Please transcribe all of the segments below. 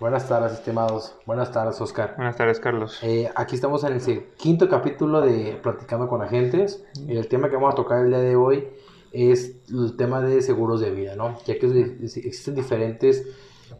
Buenas tardes, estimados. Buenas tardes, Oscar. Buenas tardes, Carlos. Eh, aquí estamos en el quinto capítulo de Platicando con Agentes. El tema que vamos a tocar el día de hoy es el tema de seguros de vida, ¿no? Ya que existen diferentes,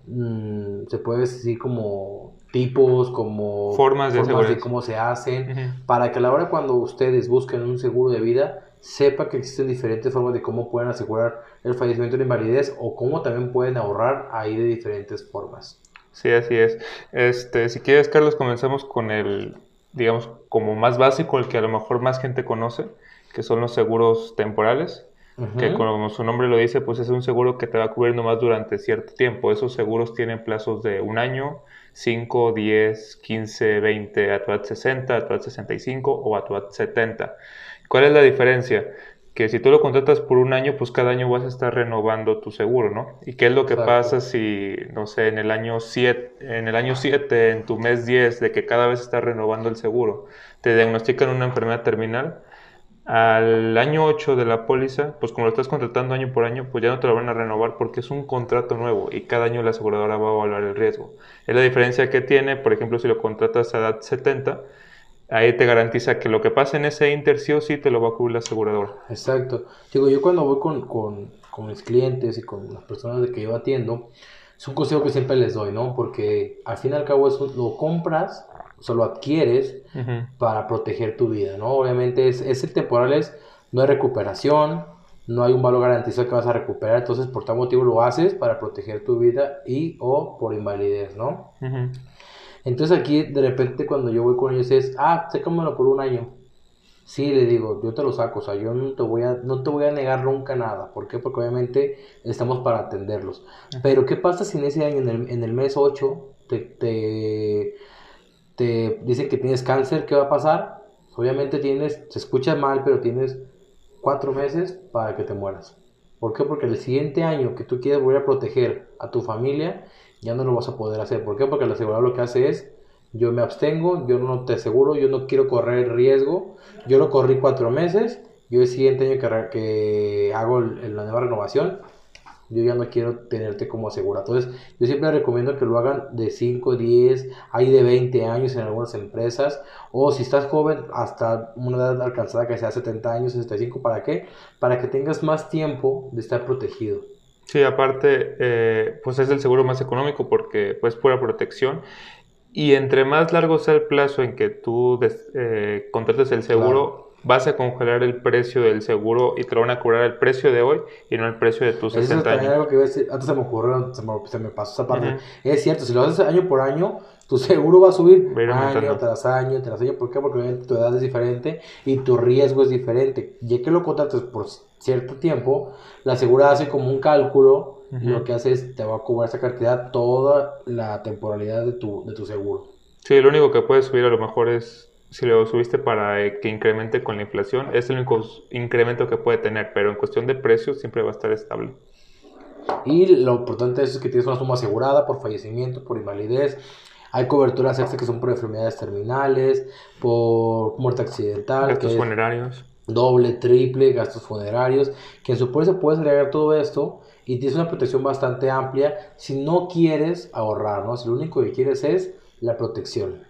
mm, se puede decir como tipos, como formas de, formas de cómo se hacen, para que a la hora cuando ustedes busquen un seguro de vida, sepa que existen diferentes formas de cómo pueden asegurar el fallecimiento de invalidez o cómo también pueden ahorrar ahí de diferentes formas. Sí, así es. Este, si quieres, Carlos, comenzamos con el, digamos, como más básico, el que a lo mejor más gente conoce, que son los seguros temporales que como su nombre lo dice, pues es un seguro que te va a cubrir nomás durante cierto tiempo. Esos seguros tienen plazos de un año, 5, 10, 15, 20, a tu edad 60, a tu edad 65 o a tu edad 70. ¿Cuál es la diferencia? Que si tú lo contratas por un año, pues cada año vas a estar renovando tu seguro, ¿no? ¿Y qué es lo que pasa si, no sé, en el año 7, en el año 7, en tu mes 10, de que cada vez estás renovando el seguro, te diagnostican una enfermedad terminal? al año 8 de la póliza, pues como lo estás contratando año por año, pues ya no te lo van a renovar porque es un contrato nuevo y cada año la aseguradora va a evaluar el riesgo. Es la diferencia que tiene, por ejemplo, si lo contratas a edad 70, ahí te garantiza que lo que pase en ese inter sí o sí te lo va a cubrir la aseguradora. Exacto. Digo, yo cuando voy con, con, con mis clientes y con las personas de que yo atiendo, es un consejo que siempre les doy, ¿no? Porque al fin y al cabo eso lo compras o sea, lo adquieres para proteger tu vida, ¿no? Obviamente es, ese temporal es, no hay recuperación, no hay un valor garantizado que vas a recuperar, entonces por tal motivo lo haces para proteger tu vida y o por invalidez, ¿no? Entonces aquí de repente cuando yo voy con ellos es, ah, sécamelo por un año. Sí, le digo, yo te lo saco, o sea, yo no te voy a, no te voy a negar nunca nada. ¿Por qué? Porque obviamente estamos para atenderlos. Pero ¿qué pasa si en ese año, en el, en el mes 8, te, te te dicen que tienes cáncer, ¿qué va a pasar? Obviamente tienes, se escucha mal, pero tienes cuatro meses para que te mueras. ¿Por qué? Porque el siguiente año que tú quieres volver a proteger a tu familia, ya no lo vas a poder hacer. ¿Por qué? Porque el asegurador lo que hace es, yo me abstengo, yo no te aseguro, yo no quiero correr riesgo, yo lo corrí cuatro meses, yo el siguiente año que, que hago la nueva renovación, yo ya no quiero tenerte como asegura. Entonces, yo siempre recomiendo que lo hagan de 5, 10, hay de 20 años en algunas empresas, o si estás joven, hasta una edad alcanzada que sea 70 años, 65, ¿para qué? Para que tengas más tiempo de estar protegido. Sí, aparte, eh, pues es el seguro más económico porque pues pura protección. Y entre más largo sea el plazo en que tú eh, contrates el seguro, vas a congelar el precio del seguro y te lo van a cobrar el precio de hoy y no el precio de tus 60 años. Algo que decir, antes se me ocurrió, se me, se me pasó esa parte. Es cierto, si lo haces año por año, tu seguro va a subir año tras año tras año. ¿Por qué? Porque tu edad es diferente y tu riesgo es diferente. Ya que lo contratas por cierto tiempo, la aseguradora hace como un cálculo y lo que hace es te va a cobrar esa cantidad toda la temporalidad de tu, de tu seguro. Sí, lo único que puede subir a lo mejor es si lo subiste para eh, que incremente con la inflación, es el único incremento que puede tener, pero en cuestión de precios siempre va a estar estable. Y lo importante es que tienes una suma asegurada por fallecimiento, por invalidez. Hay coberturas extra que son por enfermedades terminales, por muerte accidental. Gastos funerarios. Doble, triple, gastos funerarios. Que en su póliza puedes agregar todo esto y tienes una protección bastante amplia si no quieres ahorrar, ¿no? Si lo único que quieres es la protección.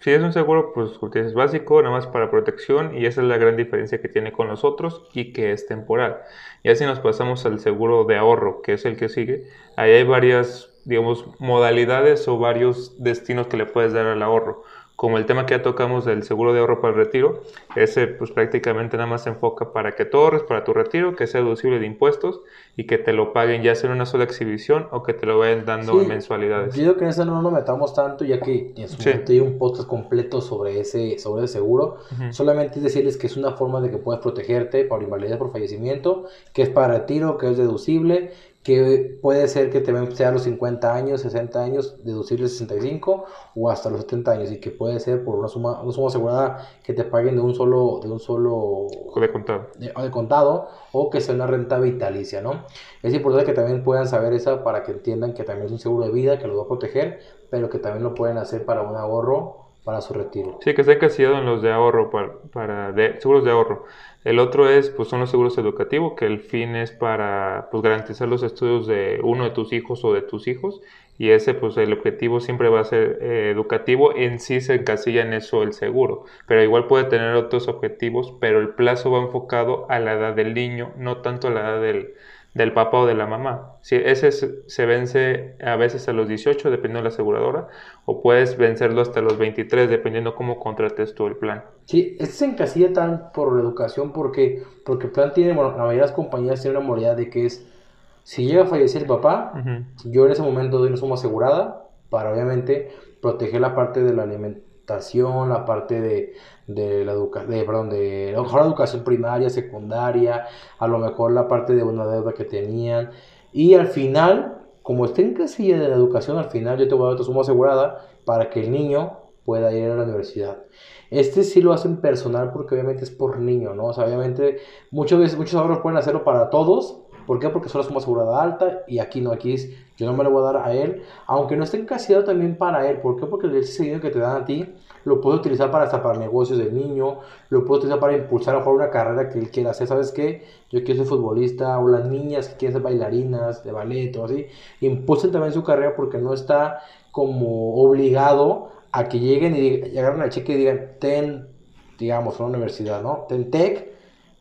Si es un seguro, pues es básico, nada más para protección, y esa es la gran diferencia que tiene con los otros y que es temporal. Y así nos pasamos al seguro de ahorro, que es el que sigue. Ahí hay varias, digamos, modalidades o varios destinos que le puedes dar al ahorro como el tema que ya tocamos del seguro de ahorro para el retiro, ese pues prácticamente nada más se enfoca para que tú ahorres para tu retiro, que sea deducible de impuestos y que te lo paguen ya sea en una sola exhibición o que te lo vayan dando en mensualidades. Yo creo que en eso no nos metamos tanto, ya que en su hay un podcast completo sobre ese, sobre ese seguro. Solamente decirles que es una forma de que puedas protegerte por invalidez por fallecimiento, que es para retiro, que es deducible que puede ser que te sea a los 50 años, 60 años, deducible 65 o hasta los 70 años y que puede ser por una suma, una suma asegurada que te paguen de un solo de un solo de contado. De, contado o que sea una renta vitalicia, ¿no? Es importante que también puedan saber esa para que entiendan que también es un seguro de vida que lo va a proteger, pero que también lo pueden hacer para un ahorro para su retiro. Sí, que está encasillado en los de ahorro, para, para seguros de ahorro. El otro es, pues son los seguros educativos, que el fin es para pues, garantizar los estudios de uno de tus hijos o de tus hijos. y ese pues el objetivo siempre va a ser eh, educativo, en sí se encasilla en eso el seguro, pero igual puede tener otros objetivos, pero el plazo va enfocado a la edad del niño, no tanto a la edad del, del papá o de la mamá. Si ese se vence a veces a los 18 dependiendo de la aseguradora o puedes vencerlo hasta los 23 dependiendo cómo contrates tú el plan. Sí, este se encasilla tan por la educación porque porque el plan tiene, bueno, la mayoría de las compañías tienen una modalidad de que es si llega a fallecer el papá, yo en ese momento doy una suma asegurada para obviamente proteger la parte de la alimentación, la parte de, de la educación, de, perdón, de mejor educación primaria, secundaria, a lo mejor la parte de una deuda que tenían. Y al final, como esté en casilla de la educación, al final yo te voy a dar suma asegurada para que el niño pueda ir a la universidad. Este sí lo hacen personal porque obviamente es por niño, ¿no? O sea, obviamente muchas veces, muchos ahorros pueden hacerlo para todos, ¿Por qué? Porque solo es una asegurada alta y aquí no, aquí es, yo no me lo voy a dar a él, aunque no esté encasillado también para él. ¿Por qué? Porque ese dinero que te dan a ti lo puedes utilizar para hasta para negocios del niño, lo puedes utilizar para impulsar a una carrera que él quiera hacer. ¿Sabes qué? Yo quiero ser futbolista o las niñas que quieren ser bailarinas de ballet o así, impulsen también su carrera porque no está como obligado a que lleguen y agarren al cheque y digan, ten, digamos, una universidad, ¿no? Ten tech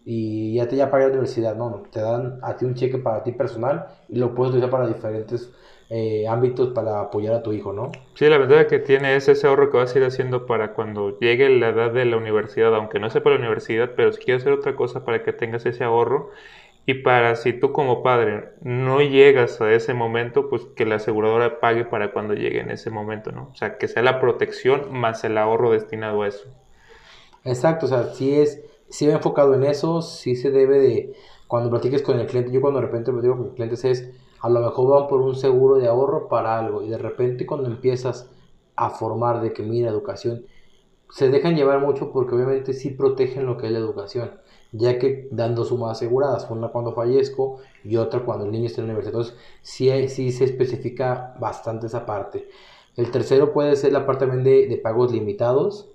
y ya te ya la universidad, no, no, te dan a ti un cheque para ti personal y lo puedes utilizar para diferentes eh, ámbitos para apoyar a tu hijo, ¿no? Sí, la verdad que tiene es ese ahorro que vas a ir haciendo para cuando llegue la edad de la universidad, aunque no sea para la universidad, pero si quieres hacer otra cosa para que tengas ese ahorro y para si tú como padre no llegas a ese momento, pues que la aseguradora pague para cuando llegue en ese momento, ¿no? O sea, que sea la protección más el ahorro destinado a eso. Exacto, o sea, si es si va enfocado en eso, si se debe de, cuando platiques con el cliente, yo cuando de repente platico con clientes es, a lo mejor van por un seguro de ahorro para algo y de repente cuando empiezas a formar de que mira educación, se dejan llevar mucho porque obviamente sí protegen lo que es la educación, ya que dando sumas aseguradas, una cuando fallezco y otra cuando el niño está en la universidad. Entonces, sí, sí se especifica bastante esa parte. El tercero puede ser la parte también de pagos limitados,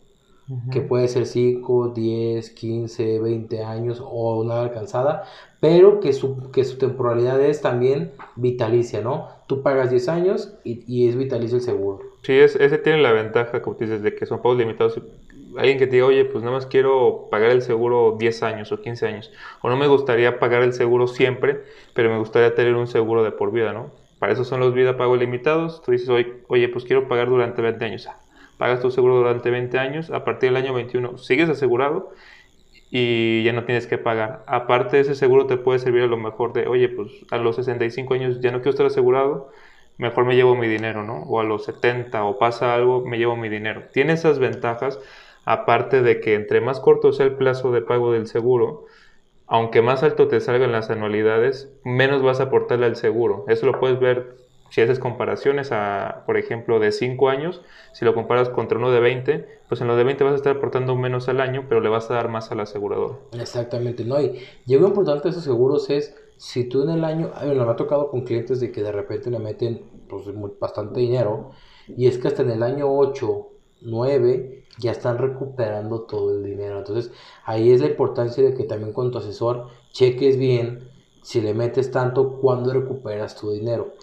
que puede ser 5, 10, 15, 20 años o una alcanzada, pero que su, que su temporalidad es también vitalicia, ¿no? Tú pagas 10 años y, y es vitalicio el seguro. Sí, es, ese tiene la ventaja, como dices, de que son pagos limitados. Alguien que te diga, oye, pues nada más quiero pagar el seguro 10 años o 15 años, o no me gustaría pagar el seguro siempre, pero me gustaría tener un seguro de por vida, ¿no? Para eso son los vida pagos limitados. Tú dices, oye, pues quiero pagar durante 20 años pagas tu seguro durante 20 años, a partir del año 21 sigues asegurado y ya no tienes que pagar. Aparte ese seguro te puede servir a lo mejor de, oye, pues a los 65 años ya no quiero estar asegurado, mejor me llevo mi dinero, ¿no? O a los 70 o pasa algo, me llevo mi dinero. Tiene esas ventajas, aparte de que entre más corto sea el plazo de pago del seguro, aunque más alto te salgan las anualidades, menos vas a aportarle al seguro. Eso lo puedes ver si haces comparaciones a, por ejemplo, de 5 años, si lo comparas contra uno de 20, pues en lo de 20 vas a estar aportando menos al año, pero le vas a dar más al asegurador. Exactamente, ¿no? Y, lo importante de esos seguros es, si tú en el año, a me ha tocado con clientes de que de repente le meten pues, bastante dinero, y es que hasta en el año 8, 9, ya están recuperando todo el dinero. Entonces, ahí es la importancia de que también con tu asesor cheques bien si le metes tanto, cuándo recuperas tu dinero.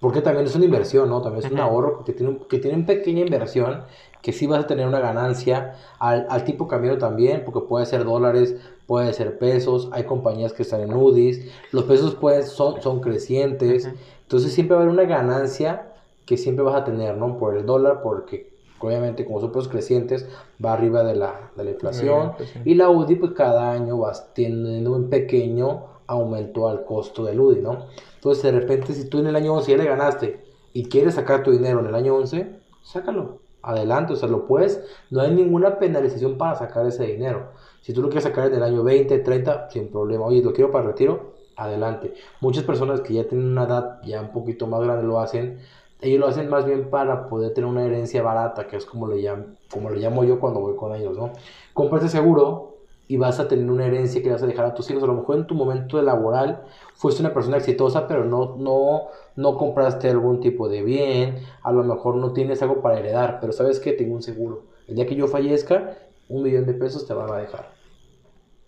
Porque también es una inversión, ¿no? También es un ahorro que tiene, que tiene una pequeña inversión que sí vas a tener una ganancia al, al tipo cambio también, porque puede ser dólares, puede ser pesos, hay compañías que están en UDIs, los pesos pues son, son crecientes, entonces siempre va a haber una ganancia que siempre vas a tener, ¿no? Por el dólar, porque obviamente como son pesos crecientes, va arriba de la, de la inflación, y la UDI pues cada año vas teniendo un pequeño aumento al costo del UDI, ¿no? Entonces, de repente, si tú en el año 11 ya le ganaste y quieres sacar tu dinero en el año 11, sácalo. Adelante, o sea, lo puedes. No hay ninguna penalización para sacar ese dinero. Si tú lo quieres sacar en el año 20, 30, sin problema. Oye, lo quiero para retiro, adelante. Muchas personas que ya tienen una edad ya un poquito más grande lo hacen. Ellos lo hacen más bien para poder tener una herencia barata, que es como le llamo, como le llamo yo cuando voy con ellos, ¿no? Compras seguro y vas a tener una herencia que vas a dejar a tus hijos. A lo mejor en tu momento laboral fuiste una persona exitosa, pero no, no, no compraste algún tipo de bien, a lo mejor no tienes algo para heredar, pero sabes que tengo un seguro. El día que yo fallezca, un millón de pesos te van a dejar.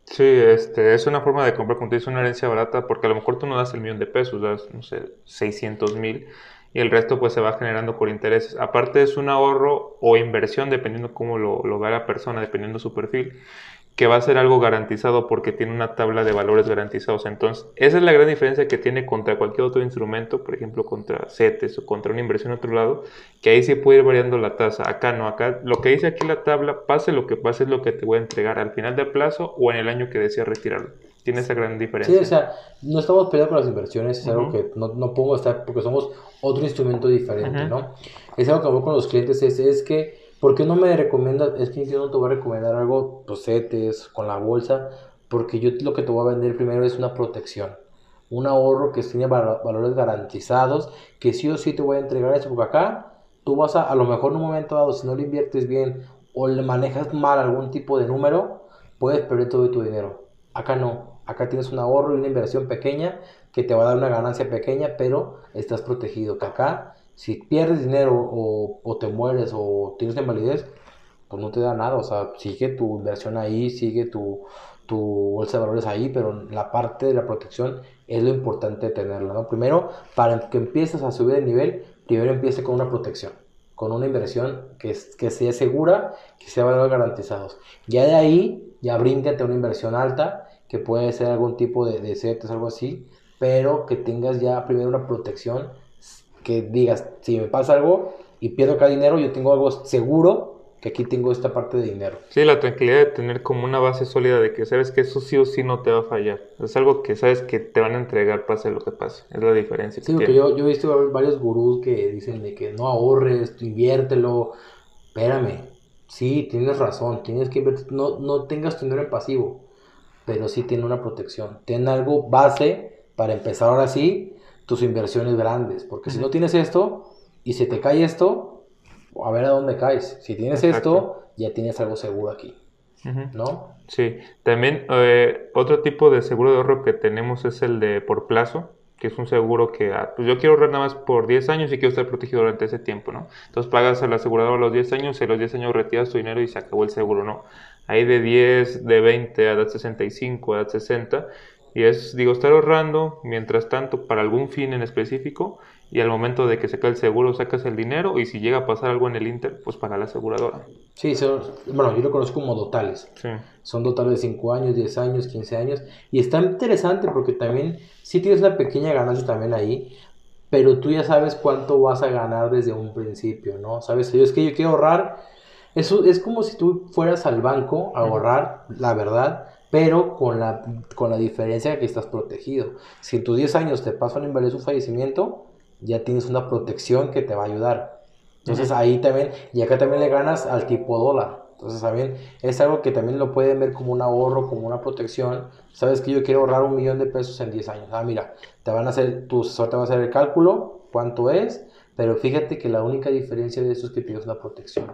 Sí, este, es una forma de comprar, cuando tienes una herencia barata, porque a lo mejor tú no das el millón de pesos, das, no sé, 600 mil, y el resto pues se va generando por intereses. Aparte es un ahorro o inversión, dependiendo cómo lo, lo vea la persona, dependiendo su perfil, que va a ser algo garantizado porque tiene una tabla de valores garantizados. Entonces, esa es la gran diferencia que tiene contra cualquier otro instrumento, por ejemplo, contra CETES o contra una inversión en otro lado, que ahí sí puede ir variando la tasa. Acá no, acá lo que dice aquí la tabla, pase lo que pase, es lo que te voy a entregar al final del plazo o en el año que deseas retirarlo. Tiene esa gran diferencia. Sí, o sea, no estamos peleando con las inversiones, es algo que no, no pongo estar porque somos otro instrumento diferente, ¿no? Es algo que hago con los clientes, es, es que ¿Por qué no me recomiendas? Es que yo no te voy a recomendar algo, posetes, con la bolsa, porque yo lo que te voy a vender primero es una protección. Un ahorro que tiene valores garantizados, que sí o sí te voy a entregar eso, porque acá tú vas a, a lo mejor en un momento dado, si no lo inviertes bien o le manejas mal algún tipo de número, puedes perder todo tu dinero. Acá no, acá tienes un ahorro y una inversión pequeña que te va a dar una ganancia pequeña, pero estás protegido. Acá si pierdes dinero o, te mueres o tienes invalidez, pues no te da nada. O sea, sigue tu inversión ahí, sigue tu, tu bolsa de valores ahí, pero la parte de la protección es lo importante tenerla, ¿no? Primero, para que empieces a subir de nivel, primero empiece con una protección, con una inversión que, que sea segura, que sea valores garantizados. Ya de ahí, ya bríncate una inversión alta, que puede ser algún tipo de, de CETES, algo así, pero que tengas ya primero una protección que digas, si me pasa algo y pierdo acá dinero, yo tengo algo seguro que aquí tengo esta parte de dinero. Sí, la tranquilidad de tener como una base sólida de que sabes que eso sí o sí no te va a fallar. Es algo que sabes que te van a entregar pase lo que pase. Es la diferencia. Sí, porque yo, yo he visto varios gurús que dicen de que no ahorres, inviértelo. Espérame, sí, tienes razón, tienes que invertir, no, no tengas tu dinero en pasivo, pero sí tiene una protección. Ten algo base para empezar ahora sí tus inversiones grandes. Porque si no tienes esto y se te cae esto, a ver a dónde caes. Si tienes esto, ya tienes algo seguro aquí. ¿No? Sí. También eh, otro tipo de seguro de ahorro que tenemos es el de por plazo que es un seguro que ah, pues yo quiero ahorrar nada más por 10 años y quiero estar protegido durante ese tiempo, ¿no? Entonces pagas al asegurador a los 10 años y a los 10 años retiras tu dinero y se acabó el seguro, ¿no? Hay de 10, de 20 a edad 65, a edad 60 y es, digo, estar ahorrando mientras tanto para algún fin en específico y al momento de que se cae el seguro sacas el dinero y si llega a pasar algo en el Inter, pues para la aseguradora. Sí, son, bueno, yo lo conozco como dotales. Sí. Son dotales de 5 años, 10 años, 15 años. Y está interesante porque también sí tienes una pequeña ganancia también ahí, pero tú ya sabes cuánto vas a ganar desde un principio, ¿no? Sabes, yo es que yo quiero ahorrar. Eso es como si tú fueras al banco a ahorrar, la verdad pero con la, con la diferencia que estás protegido. Si en tus 10 años te pasa un invalidez un fallecimiento, ya tienes una protección que te va a ayudar. Entonces ahí también, y acá también le ganas al tipo dólar. Entonces también es algo que también lo pueden ver como un ahorro, como una protección. Sabes que yo quiero ahorrar un millón de pesos en 10 años. Ah, mira, te van a hacer, tu asesor te va a hacer el cálculo, cuánto es, pero fíjate que la única diferencia de eso es que tienes una protección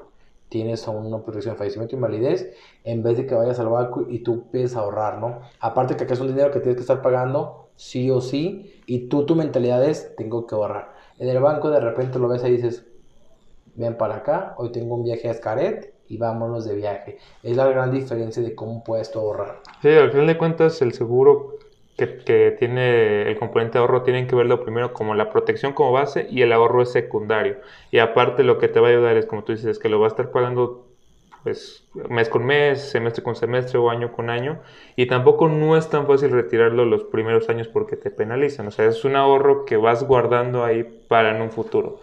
tienes una protección de fallecimiento y invalidez, en vez de que vayas al banco y tú empieces a ahorrar, ¿no? Aparte que acá es un dinero que tienes que estar pagando sí o sí, y tú tu mentalidad es, tengo que ahorrar. En el banco de repente lo ves y dices, ven para acá, hoy tengo un viaje a Escaret y vámonos de viaje. Es la gran diferencia de cómo puedes ahorrar. Sí, al final de cuentas el seguro que, tiene el componente de ahorro tienen que verlo primero como la protección como base y el ahorro es secundario. Y aparte lo que te va a ayudar es, como tú dices, que lo va a estar pagando pues mes con mes, semestre con semestre o año con año. Y tampoco no es tan fácil retirarlo los primeros años porque te penalizan. O sea, es un ahorro que vas guardando ahí para en un futuro.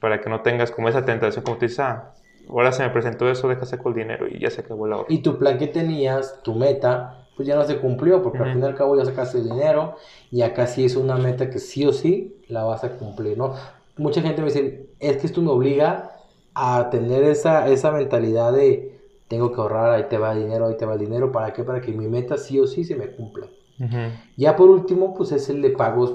Para que no tengas como esa tentación, como tú dices, ah, ahora se me presentó eso, deja saco el dinero y ya se acabó el ahorro. Y tu plan que tenías, tu meta, pues ya no se cumplió, porque al fin y al cabo ya sacaste el dinero y acá sí es una meta que sí o sí la vas a cumplir, ¿no? Mucha gente me dice, es que esto me obliga a tener esa, esa mentalidad de tengo que ahorrar, ahí te va el dinero, ahí te va el dinero, ¿para qué? Para que mi meta sí o sí se me cumpla. Ya por último, pues es el de pagos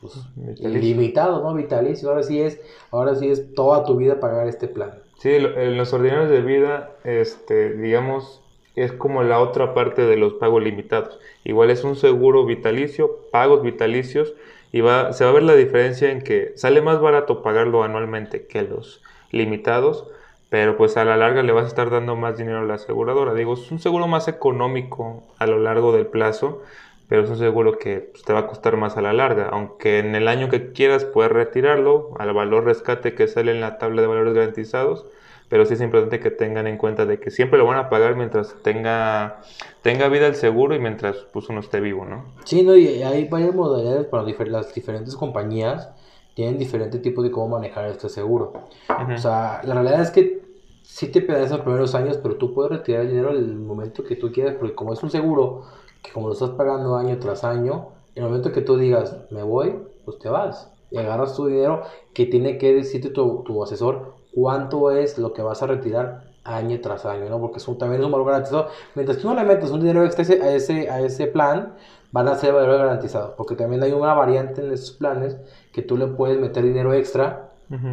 pues, ilimitados, ¿no? Vitalicio, ahora sí es, ahora sí es toda tu vida pagar este plan. Sí, en los ordinarios de vida, este, digamos, es como la otra parte de los pagos limitados. Igual es un seguro vitalicio, pagos vitalicios, y va, se va a ver la diferencia en que sale más barato pagarlo anualmente que los limitados, pero pues a la larga le vas a estar dando más dinero a la aseguradora. Digo, es un seguro más económico a lo largo del plazo, pero es un seguro que pues, te va a costar más a la larga, aunque en el año que quieras puedes retirarlo al valor rescate que sale en la tabla de valores garantizados, pero sí es importante que tengan en cuenta de que siempre lo van a pagar mientras tenga, tenga vida el seguro y mientras pues, uno esté vivo, ¿no? Sí, no, y hay varias modalidades para las diferentes compañías tienen diferentes tipos de cómo manejar este seguro. O sea, la realidad es que sí te pedas los primeros años, pero tú puedes retirar el dinero en el momento que tú quieras, porque como es un seguro que como lo estás pagando año tras año, en el momento que tú digas, me voy, pues te vas. Y agarras tu dinero que tiene que decirte tu, tu asesor cuánto es lo que vas a retirar año tras año, ¿no? Porque eso también es un valor garantizado. Mientras tú no le metes un dinero extra a ese, a ese plan, van a ser valor garantizado. Porque también hay una variante en esos planes que tú le puedes meter dinero extra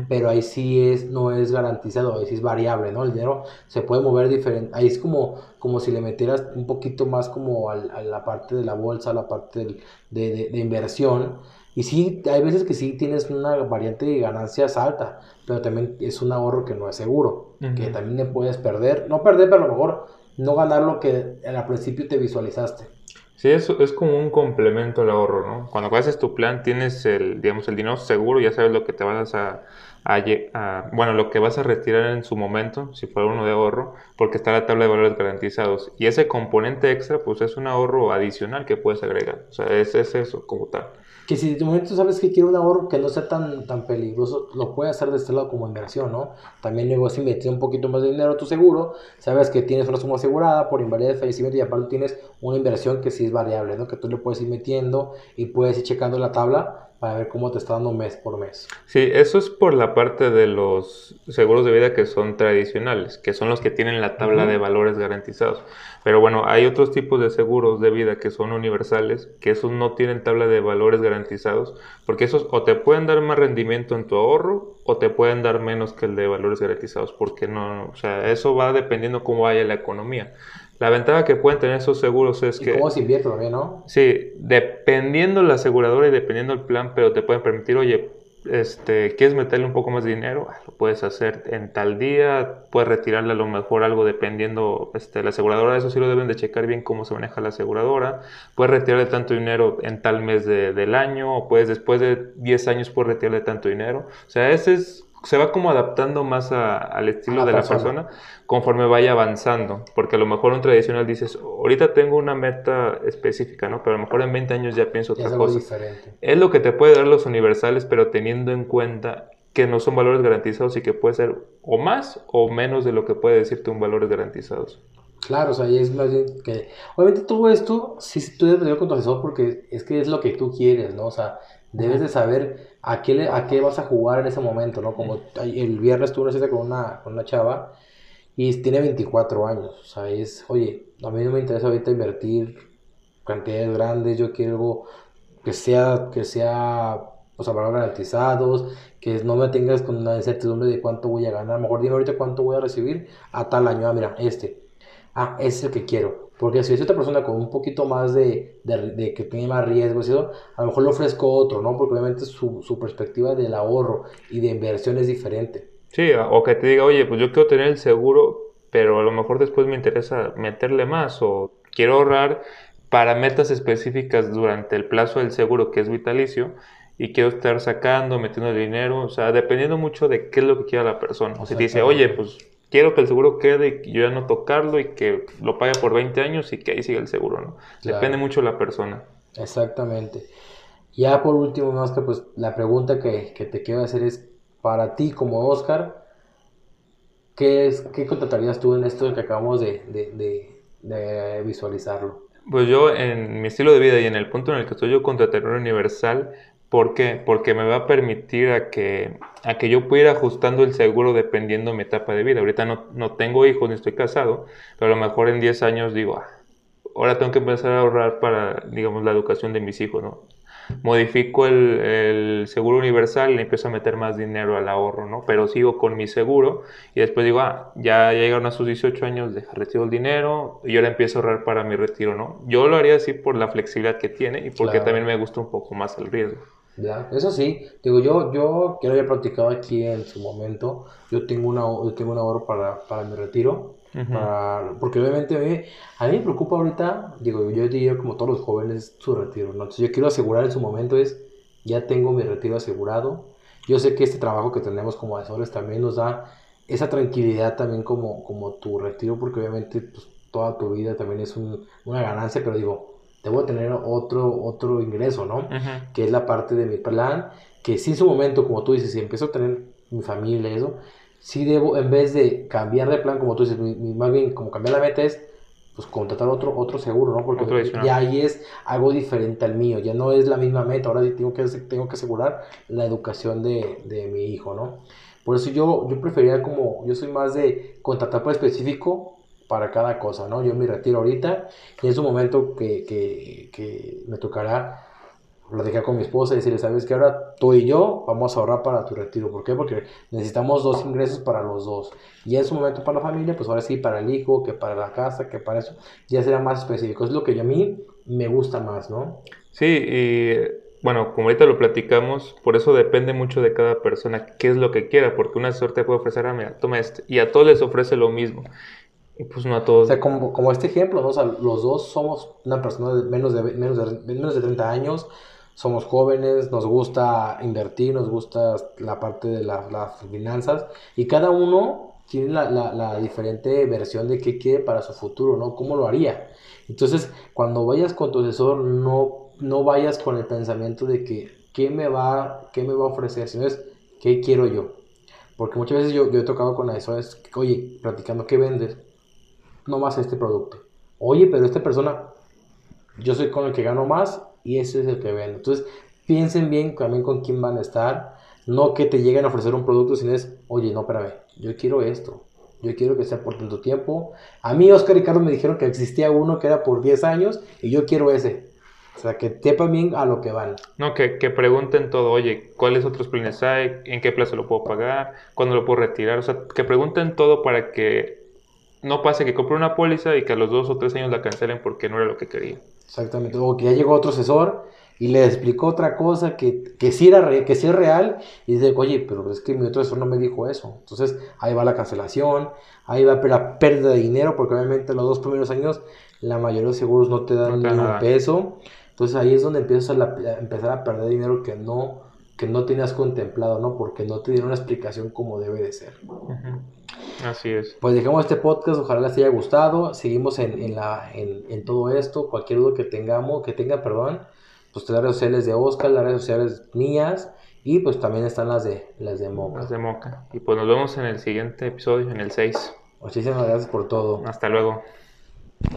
pero ahí sí es, no es garantizado, ahí sí es variable, ¿no? El dinero se puede mover diferente, ahí es como, como si le metieras un poquito más como a la parte de la bolsa, a la parte de, de, inversión, y sí, hay veces que sí tienes una variante de ganancias alta, pero también es un ahorro que no es seguro, que también le puedes perder, no perder, pero a lo mejor no ganar lo que al principio te visualizaste. Sí, eso es como un complemento al ahorro, ¿no? Cuando haces tu plan tienes el, digamos, el dinero seguro, ya sabes lo que te vas a, a, bueno, lo que vas a retirar en su momento, si fuera uno de ahorro, porque está la tabla de valores garantizados. Y ese componente extra, pues es un ahorro adicional que puedes agregar. O sea, es, es eso como tal que si de momento sabes que quiere un ahorro que no sea tan, tan peligroso, lo puedes hacer de este lado como inversión, ¿no? También luego si invertir un poquito más de dinero a tu seguro, sabes que tienes una suma asegurada por invalidez, fallecimiento y aparte tienes una inversión que sí es variable, ¿no? Que tú le puedes ir metiendo y puedes ir checando la tabla para ver cómo te está dando mes por mes. Sí, eso es por la parte de los seguros de vida que son tradicionales, que son los que tienen la tabla de valores garantizados. Pero bueno, hay otros tipos de seguros de vida que son universales, que esos no tienen tabla de valores garantizados, porque esos o te pueden dar más rendimiento en tu ahorro o te pueden dar menos que el de valores garantizados, porque no, o sea, eso va dependiendo cómo vaya la economía. La ventaja que pueden tener esos seguros es que... ¿Cómo se invierte también, no? Sí, dependiendo la aseguradora y dependiendo el plan, pero te pueden permitir, oye, este, ¿quieres meterle un poco más de dinero? Ah, lo puedes hacer en tal día, puedes retirarle a lo mejor algo dependiendo este, la aseguradora, eso sí lo deben de checar bien cómo se maneja la aseguradora, puedes retirarle tanto dinero en tal mes del año, o puedes después de 10 años puedes retirarle tanto dinero, o sea, ese es se va como adaptando más al estilo de la persona. conforme vaya avanzando, porque a lo mejor un tradicional dices, ahorita tengo una meta específica, ¿no? Pero a lo mejor en 20 años ya pienso otra cosa. Diferente. Es lo que te puede dar los universales, pero teniendo en cuenta que no son valores garantizados y que puede ser o más o menos de lo que puede decirte un valores garantizados. Claro, o sea, es más bien que... Obviamente todo esto, sí, tú debes tener con tu asesor porque es que es lo que tú quieres, ¿no? O sea, debes de saber a qué, a qué vas a jugar en ese momento, ¿no? Como el viernes tuve una cita con una, con una chava y tiene 24 años, o sea, es, oye, a mí no me interesa ahorita invertir cantidades grandes, yo quiero algo que sea, que sea, o sea, valores garantizados, que no me tengas con una incertidumbre de cuánto voy a ganar, a lo mejor dime ahorita cuánto voy a recibir a tal año, ah, mira, este, ah, es el que quiero, porque si es otra persona con un poquito más de, de, que tiene más riesgo, eso, a lo mejor le ofrezco otro, ¿no? Porque obviamente su, su perspectiva del ahorro y de inversión es diferente. Sí, o que te diga, oye, pues yo quiero tener el seguro, pero a lo mejor después me interesa meterle más o quiero ahorrar para metas específicas durante el plazo del seguro que es vitalicio y quiero estar sacando, metiendo dinero, o sea, dependiendo mucho de qué es lo que quiera la persona. O sea, te dice, oye, pues quiero que el seguro quede y yo ya no tocarlo y que lo pague por 20 años y que ahí siga el seguro, ¿no? Depende mucho de la persona. Exactamente. Ya por último, Oscar, pues la pregunta que, te quiero hacer es, para ti como Oscar, ¿qué, es, qué contratarías tú en esto que acabamos de, de visualizarlo? Pues yo en mi estilo de vida y en el punto en el que estoy yo contrataría universal ¿Por qué? Porque me va a permitir a que, a que yo pueda ir ajustando el seguro dependiendo de mi etapa de vida. Ahorita no, no tengo hijos ni estoy casado, pero a lo mejor en 10 años digo, ah, ahora tengo que empezar a ahorrar para, digamos, la educación de mis hijos, ¿no? Modifico el, el, seguro universal y empiezo a meter más dinero al ahorro, ¿no? Pero sigo con mi seguro y después digo, ah, ya, llegaron a sus 18 años, deja retiro el dinero y ahora empiezo a ahorrar para mi retiro, ¿no? Yo lo haría así por la flexibilidad que tiene y porque también me gusta un poco más el riesgo. Ya, eso sí, digo, yo, yo quiero haber platicado aquí en su momento, yo tengo una, yo tengo un ahorro para, para mi retiro, para, porque obviamente a mí, a mí me preocupa ahorita, digo, yo diría como todos los jóvenes, su retiro, ¿no? Entonces yo quiero asegurar en su momento es, ya tengo mi retiro asegurado, yo sé que este trabajo que tenemos como asesores también nos da esa tranquilidad también como, como tu retiro, porque obviamente pues, toda tu vida también es un, una ganancia, pero digo, debo tener otro, otro ingreso, ¿no? Que es la parte de mi plan, que si en su momento, como tú dices, si empiezo a tener mi familia eso, sí debo, en vez de cambiar de plan, como tú dices, más bien como cambiar la meta es, pues contratar otro, otro seguro, ¿no? Porque ya ahí es algo diferente al mío, ya no es la misma meta, ahora tengo que, tengo que asegurar la educación de, de mi hijo, ¿no? Por eso yo, yo preferiría como, yo soy más de contratar por específico para cada cosa, ¿no? Yo me retiro ahorita y en su momento que, que, me tocará platicar con mi esposa y decirle, sabes que ahora tú y yo vamos a ahorrar para tu retiro. ¿Por qué? Porque necesitamos dos ingresos para los dos. Y en su momento para la familia, pues ahora sí, para el hijo, que para la casa, que para eso, ya será más específico. Es lo que a mí me gusta más, ¿no? Sí, y bueno, como ahorita lo platicamos, por eso depende mucho de cada persona qué es lo que quiera, porque una asesor te puede ofrecer, ah, mira, toma este, y a todos les ofrece lo mismo. Y pues no a todos. O sea, como, como este ejemplo, ¿no? O sea, los dos somos una persona de menos de, menos de, menos de 30 años, somos jóvenes, nos gusta invertir, nos gusta la parte de las finanzas, y cada uno tiene la, la, la, diferente versión de qué quiere para su futuro, ¿no? ¿Cómo lo haría? Entonces, cuando vayas con tu asesor, no, no vayas con el pensamiento de que, ¿qué me va, qué me va a ofrecer? Sino es, ¿qué quiero yo? Porque muchas veces yo, yo he tocado con asesores, oye, platicando, ¿qué vendes? No más este producto. Oye, pero esta persona, yo soy con el que gano más y ese es el que vendo. Entonces, piensen bien también con quién van a estar. No que te lleguen a ofrecer un producto, sino es, oye, no, espérame, yo quiero esto. Yo quiero que sea por tanto tiempo. A mí, Oscar y Carlos me dijeron que existía uno que era por 10 años y yo quiero ese. O sea, que sepan bien a lo que van. No, que, que, pregunten todo, oye, ¿cuáles otros planes hay? ¿En qué plazo lo puedo pagar? ¿Cuándo lo puedo retirar? O sea, que pregunten todo para que no pase que compre una póliza y que a los dos o tres años la cancelen porque no era lo que quería. Exactamente, o que ya llegó otro asesor y le explicó otra cosa que, que sí era que sí es real y dice, oye, pero es que mi otro asesor no me dijo eso. Entonces ahí va la cancelación, ahí va la pérdida de dinero, porque obviamente los dos primeros años la mayoría de seguros no te dan ni un peso. Entonces ahí es donde empiezas a, empezar a perder dinero que no, que no tenías contemplado, ¿no? Porque no te dieron una explicación como debe de ser. Así es. Pues dejemos este podcast, ojalá les haya gustado. Seguimos en, en la, en, en, todo esto. Cualquier duda que tengamos, que tenga, perdón, pues las redes sociales de Oscar, las redes sociales mías. Y pues también están las de las de Moca. Las de Moca. Y pues nos vemos en el siguiente episodio, en el 6. Muchísimas gracias por todo. Hasta luego.